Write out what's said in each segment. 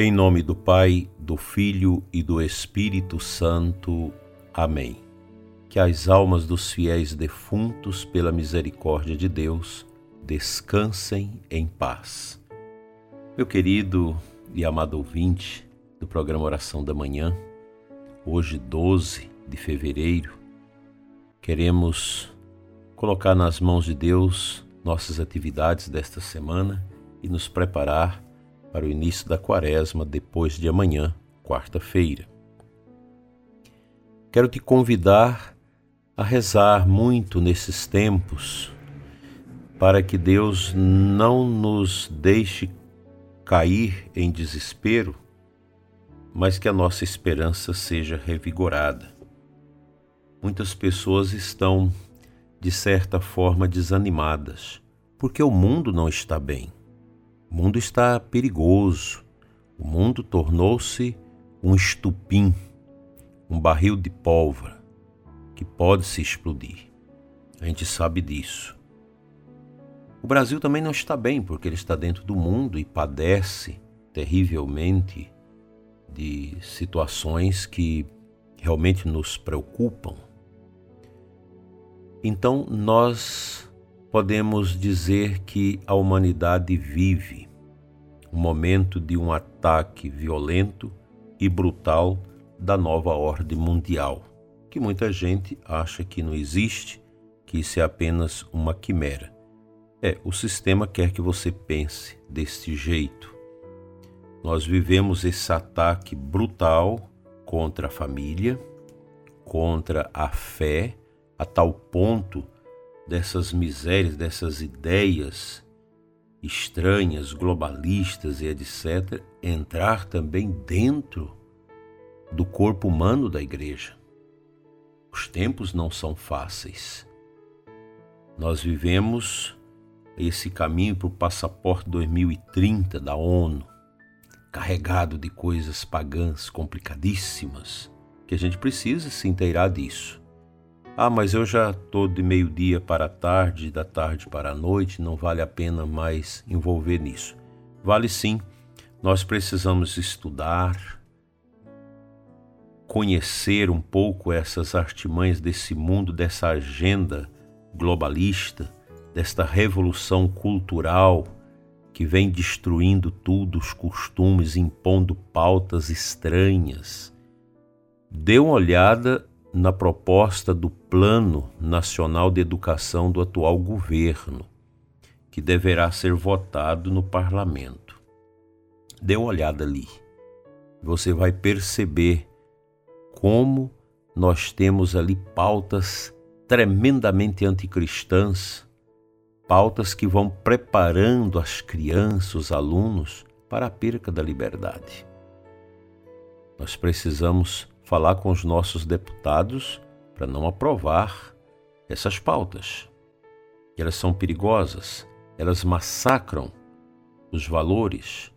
Em nome do Pai, do Filho e do Espírito Santo. Amém. Que as almas dos fiéis defuntos, pela misericórdia de Deus, descansem em paz. Meu querido e amado ouvinte do programa Oração da Manhã, hoje, 12 de fevereiro, queremos colocar nas mãos de Deus nossas atividades desta semana e nos preparar para o início da quaresma depois de amanhã, quarta-feira. Quero te convidar a rezar muito nesses tempos para que Deus não nos deixe cair em desespero, mas que a nossa esperança seja revigorada. Muitas pessoas estão, de certa forma, desanimadas, porque o mundo não está bem. O mundo está perigoso. O mundo tornou-se um estupim, um barril de pólvora que pode se explodir. A gente sabe disso. O Brasil também não está bem porque ele está dentro do mundo e padece terrivelmente de situações que realmente nos preocupam. Então nós podemos dizer que a humanidade vive um momento de um ataque violento e brutal da nova ordem mundial, que muita gente acha que não existe, que isso é apenas uma quimera. É, o sistema quer que você pense deste jeito. Nós vivemos esse ataque brutal contra a família, contra a fé, a tal ponto dessas misérias, dessas ideias estranhas, globalistas e etc., entrar também dentro do corpo humano da igreja. Os tempos não são fáceis. Nós vivemos esse caminho para o passaporte 2030 da ONU, carregado de coisas pagãs complicadíssimas, que a gente precisa se inteirar disso. Ah, mas eu já estou de meio-dia para a tarde, da tarde para a noite, não vale a pena mais envolver nisso. Vale sim, nós precisamos estudar, conhecer um pouco essas artimanhas desse mundo, dessa agenda globalista, desta revolução cultural que vem destruindo tudo, os costumes, impondo pautas estranhas. Dê uma olhada na proposta do Plano Nacional de Educação do atual governo, que deverá ser votado no parlamento. Dê uma olhada ali. Você vai perceber como nós temos ali pautas tremendamente anticristãs, pautas que vão preparando as crianças, os alunos, para a perca da liberdade. Nós precisamos falar com os nossos deputados para não aprovar essas pautas. Elas são perigosas, elas massacram os valores.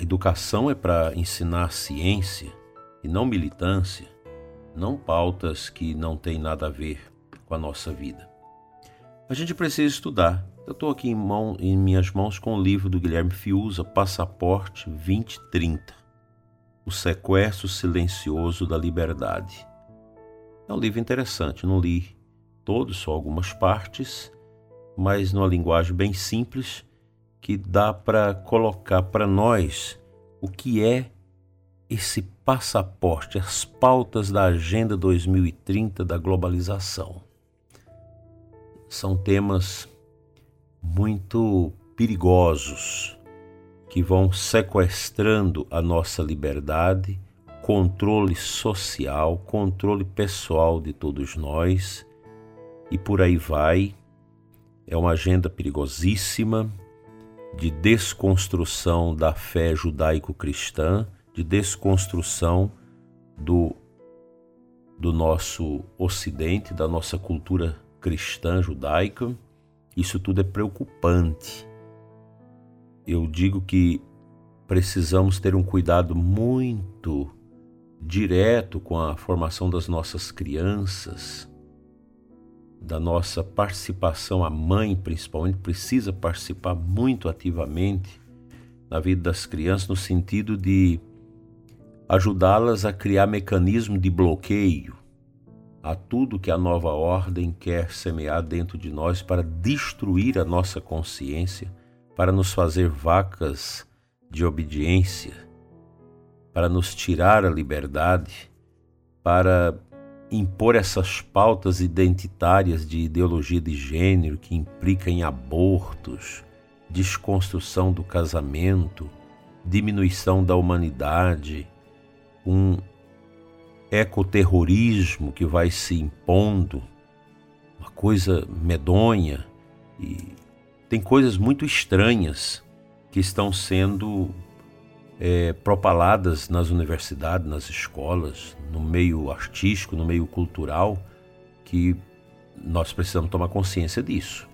A educação é para ensinar ciência e não militância, não pautas que não têm nada a ver com a nossa vida. A gente precisa estudar. Eu estou aqui em, mão, em minhas mãos com o livro do Guilherme Fiuza, Passaporte 2030 o Sequestro Silencioso da Liberdade. É um livro interessante, não li todos, só algumas partes, mas numa linguagem bem simples que dá para colocar para nós o que é esse passaporte, as pautas da Agenda 2030 da globalização. São temas muito perigosos que vão sequestrando a nossa liberdade, controle social, controle pessoal de todos nós e por aí vai. É uma agenda perigosíssima de desconstrução da fé judaico-cristã, de desconstrução do, do nosso ocidente, da nossa cultura cristã judaica. Isso tudo é preocupante eu digo que precisamos ter um cuidado muito direto com a formação das nossas crianças, da nossa participação, a mãe principalmente precisa participar muito ativamente na vida das crianças no sentido de ajudá-las a criar mecanismo de bloqueio a tudo que a nova ordem quer semear dentro de nós para destruir a nossa consciência, para nos fazer vacas de obediência, para nos tirar a liberdade, para impor essas pautas identitárias de ideologia de gênero que implica em abortos, desconstrução do casamento, diminuição da humanidade, um ecoterrorismo que vai se impondo, uma coisa medonha e tem coisas muito estranhas que estão sendo é, propaladas nas universidades, nas escolas, no meio artístico, no meio cultural, que nós precisamos tomar consciência disso.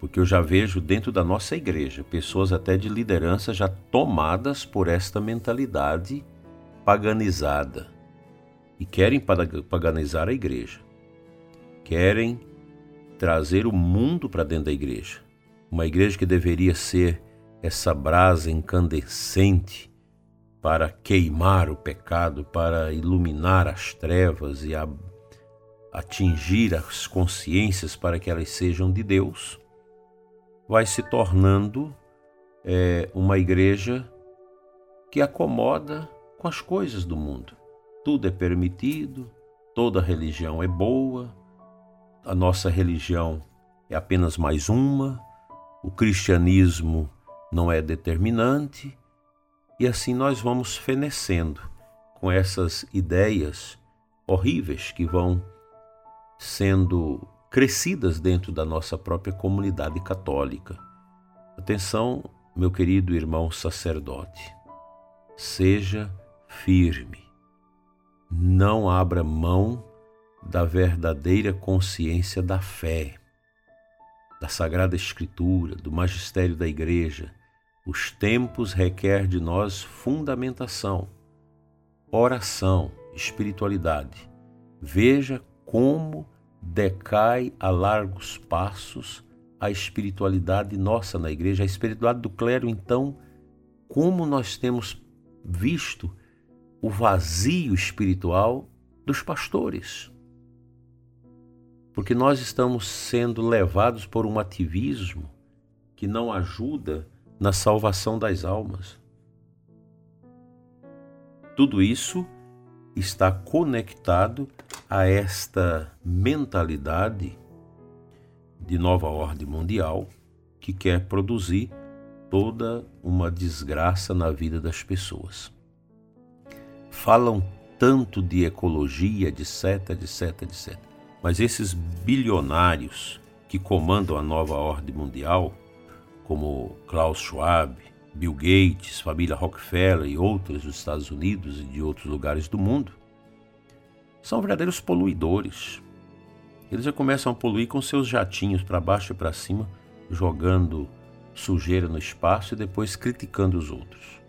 Porque eu já vejo dentro da nossa igreja pessoas até de liderança já tomadas por esta mentalidade paganizada e querem paganizar a igreja. Querem trazer o mundo para dentro da igreja. Uma igreja que deveria ser essa brasa incandescente para queimar o pecado, para iluminar as trevas e a, atingir as consciências para que elas sejam de Deus, vai se tornando é, uma igreja que acomoda com as coisas do mundo. Tudo é permitido, toda religião é boa, a nossa religião é apenas mais uma, o cristianismo não é determinante, e assim nós vamos fenecendo com essas ideias horríveis que vão sendo crescidas dentro da nossa própria comunidade católica. Atenção, meu querido irmão sacerdote, seja firme, não abra mão da verdadeira consciência da fé, da Sagrada Escritura, do magistério da Igreja, os tempos requer de nós fundamentação, oração, espiritualidade. Veja como decai a largos passos a espiritualidade nossa na igreja, a espiritualidade do clero, então, como nós temos visto o vazio espiritual dos pastores. Porque nós estamos sendo levados por um ativismo que não ajuda na salvação das almas. Tudo isso está conectado a esta mentalidade de nova ordem mundial que quer produzir toda uma desgraça na vida das pessoas. Falam tanto de ecologia, etc, etc, etc. Mas esses bilionários que comandam a nova ordem mundial como Klaus Schwab, Bill Gates, família Rockefeller e outros dos Estados Unidos e de outros lugares do mundo, são verdadeiros poluidores. Eles já começam a poluir com seus jatinhos para baixo e para cima, jogando sujeira no espaço e depois criticando os outros.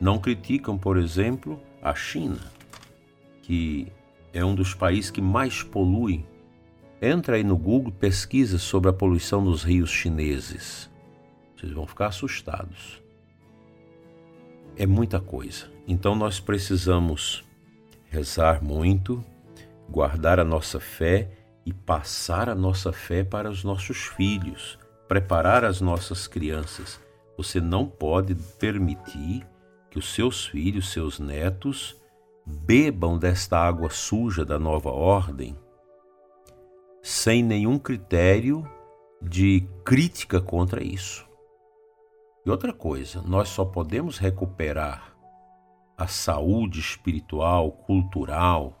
Não criticam, por exemplo, a China, que é um dos países que mais polui. Entra aí no Google, pesquisa sobre a poluição nos rios chineses. Vocês vão ficar assustados. É muita coisa. Então nós precisamos rezar muito, guardar a nossa fé e passar a nossa fé para os nossos filhos, preparar as nossas crianças. Você não pode permitir que os seus filhos, seus netos, bebam desta água suja da nova ordem sem nenhum critério de crítica contra isso. E outra coisa, nós só podemos recuperar a saúde espiritual, cultural,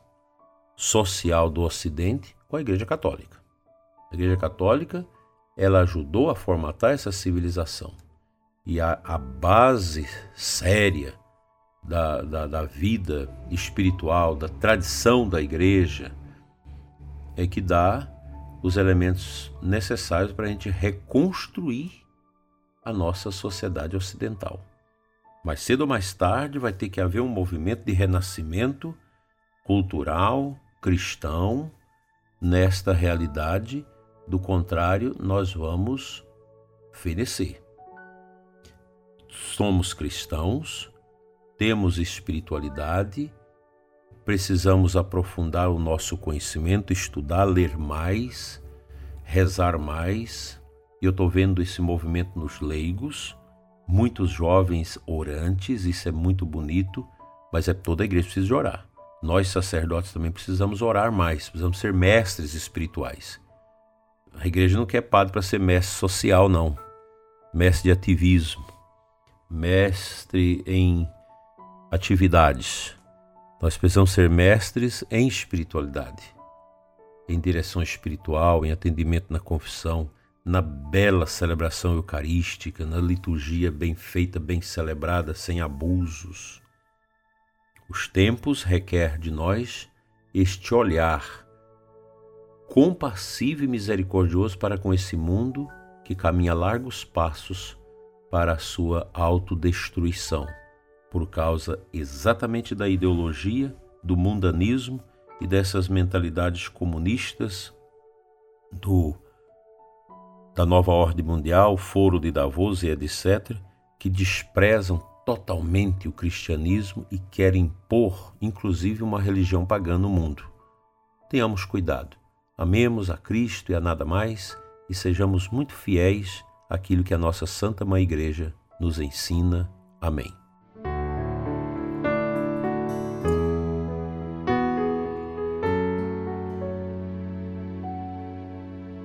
social do Ocidente com a Igreja Católica. A Igreja Católica ela ajudou a formatar essa civilização. E a, a base séria da, da, da vida espiritual, da tradição da igreja, é que dá os elementos necessários para a gente reconstruir a nossa sociedade ocidental. Mais cedo ou mais tarde vai ter que haver um movimento de renascimento cultural, cristão, nesta realidade, do contrário, nós vamos fenecer. somos cristãos, temos espiritualidade, precisamos aprofundar o nosso conhecimento, estudar, ler mais, rezar mais. Eu estou vendo esse movimento nos leigos, muitos jovens orantes, isso é muito bonito, mas é toda a igreja precisa orar. Nós sacerdotes também precisamos orar mais, precisamos ser mestres espirituais. A igreja não quer padre para ser mestre social, não. Mestre de ativismo, mestre em atividades. Nós precisamos ser mestres em espiritualidade, em direção espiritual, em atendimento na confissão, na bela celebração eucarística, na liturgia bem feita, bem celebrada, sem abusos. Os tempos requer de nós este olhar compassivo e misericordioso para com esse mundo que caminha largos passos para a sua autodestruição, por causa exatamente da ideologia, do mundanismo e dessas mentalidades comunistas do da nova ordem mundial, foro de Davos e etc, que desprezam totalmente o cristianismo e querem impor, inclusive, uma religião pagã no mundo. Tenhamos cuidado, amemos a Cristo e a nada mais e sejamos muito fiéis àquilo que a nossa Santa Mãe Igreja nos ensina. Amém.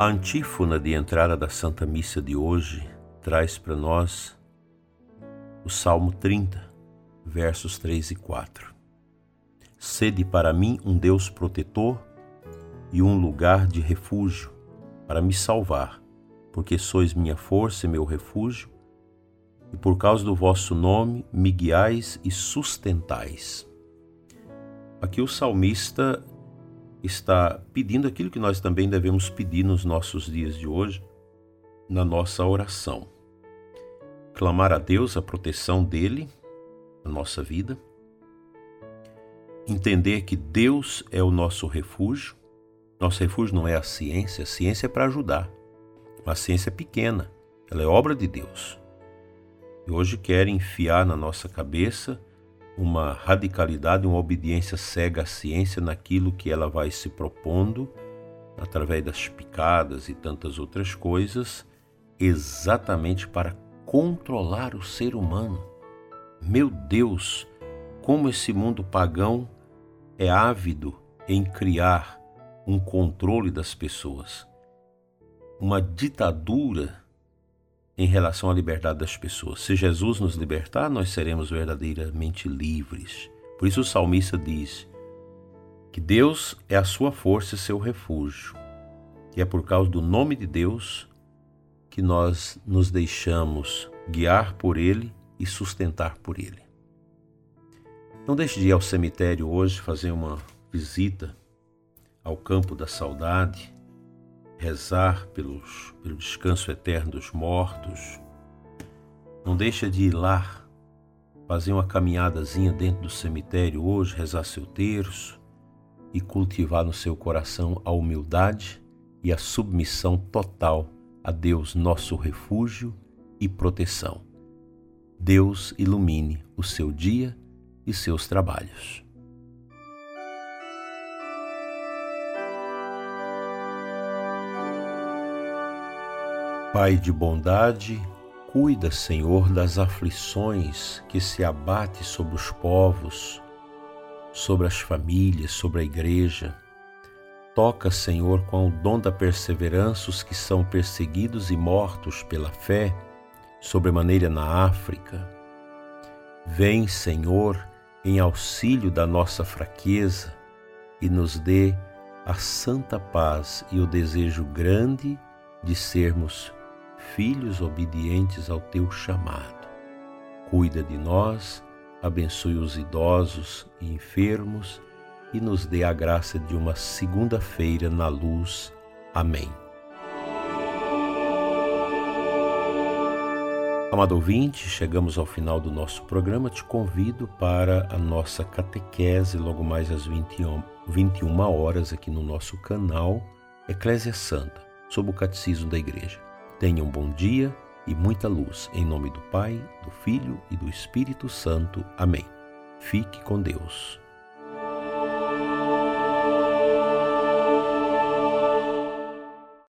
A antífona de entrada da Santa Missa de hoje traz para nós o Salmo 30, versos 3 e 4. Sede para mim um Deus protetor e um lugar de refúgio para me salvar, porque sois minha força e meu refúgio, e por causa do vosso nome me guiais e sustentais. Aqui o salmista está pedindo aquilo que nós também devemos pedir nos nossos dias de hoje, na nossa oração clamar a Deus a proteção dele na nossa vida, entender que Deus é o nosso refúgio. Nosso refúgio não é a ciência, a ciência é para ajudar. A ciência é pequena, ela é obra de Deus. E hoje quer enfiar na nossa cabeça uma radicalidade, uma obediência cega à ciência naquilo que ela vai se propondo, através das picadas e tantas outras coisas, exatamente para controlar o ser humano. Meu Deus, como esse mundo pagão é ávido em criar um controle das pessoas, uma ditadura em relação à liberdade das pessoas. Se Jesus nos libertar, nós seremos verdadeiramente livres. Por isso o salmista diz que Deus é a sua força e seu refúgio, que é por causa do nome de Deus que nós nos deixamos guiar por Ele e sustentar por Ele. Não deixe de ir ao cemitério hoje fazer uma visita ao campo da saudade, rezar pelos, pelo descanso eterno dos mortos. Não deixe de ir lá fazer uma caminhadazinha dentro do cemitério hoje, rezar seu terço e cultivar no seu coração a humildade e a submissão total a Deus, nosso refúgio e proteção. Deus ilumine o seu dia e seus trabalhos. Pai de bondade, cuida, Senhor, das aflições que se abate sobre os povos, sobre as famílias, sobre a igreja Toca, Senhor, com o dom da perseverança os que são perseguidos e mortos pela fé, sobremaneira na África. Vem, Senhor, em auxílio da nossa fraqueza e nos dê a santa paz e o desejo grande de sermos filhos obedientes ao teu chamado. Cuida de nós, abençoe os idosos e enfermos e nos dê a graça de uma segunda-feira na luz. Amém. Amado ouvinte, chegamos ao final do nosso programa. Te convido para a nossa catequese logo mais às 21, 21 horas aqui no nosso canal Eclésia Santa, sob o Catecismo da Igreja. Tenha um bom dia e muita luz. Em nome do Pai, do Filho e do Espírito Santo. Amém. Fique com Deus.